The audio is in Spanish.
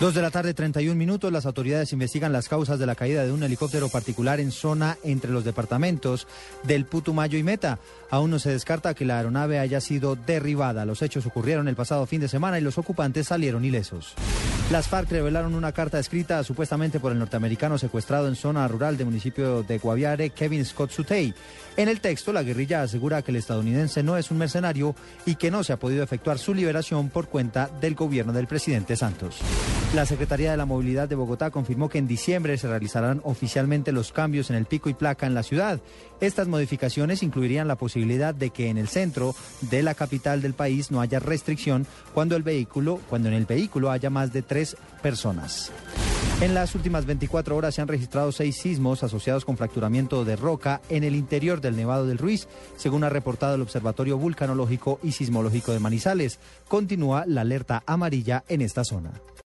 Dos de la tarde, 31 minutos. Las autoridades investigan las causas de la caída de un helicóptero particular en zona entre los departamentos del Putumayo y Meta. Aún no se descarta que la aeronave haya sido derribada. Los hechos ocurrieron el pasado fin de semana y los ocupantes salieron ilesos. Las FARC revelaron una carta escrita supuestamente por el norteamericano secuestrado en zona rural del municipio de Guaviare, Kevin Scott Sutey. En el texto, la guerrilla asegura que el estadounidense no es un mercenario y que no se ha podido efectuar su liberación por cuenta del gobierno del presidente Santos. La Secretaría de la Movilidad de Bogotá confirmó que en diciembre se realizarán oficialmente los cambios en el pico y placa en la ciudad. Estas modificaciones incluirían la posibilidad de que en el centro de la capital del país no haya restricción cuando el vehículo, cuando en el vehículo haya más de tres personas. En las últimas 24 horas se han registrado seis sismos asociados con fracturamiento de roca en el interior del Nevado del Ruiz, según ha reportado el Observatorio Vulcanológico y Sismológico de Manizales. Continúa la alerta amarilla en esta zona.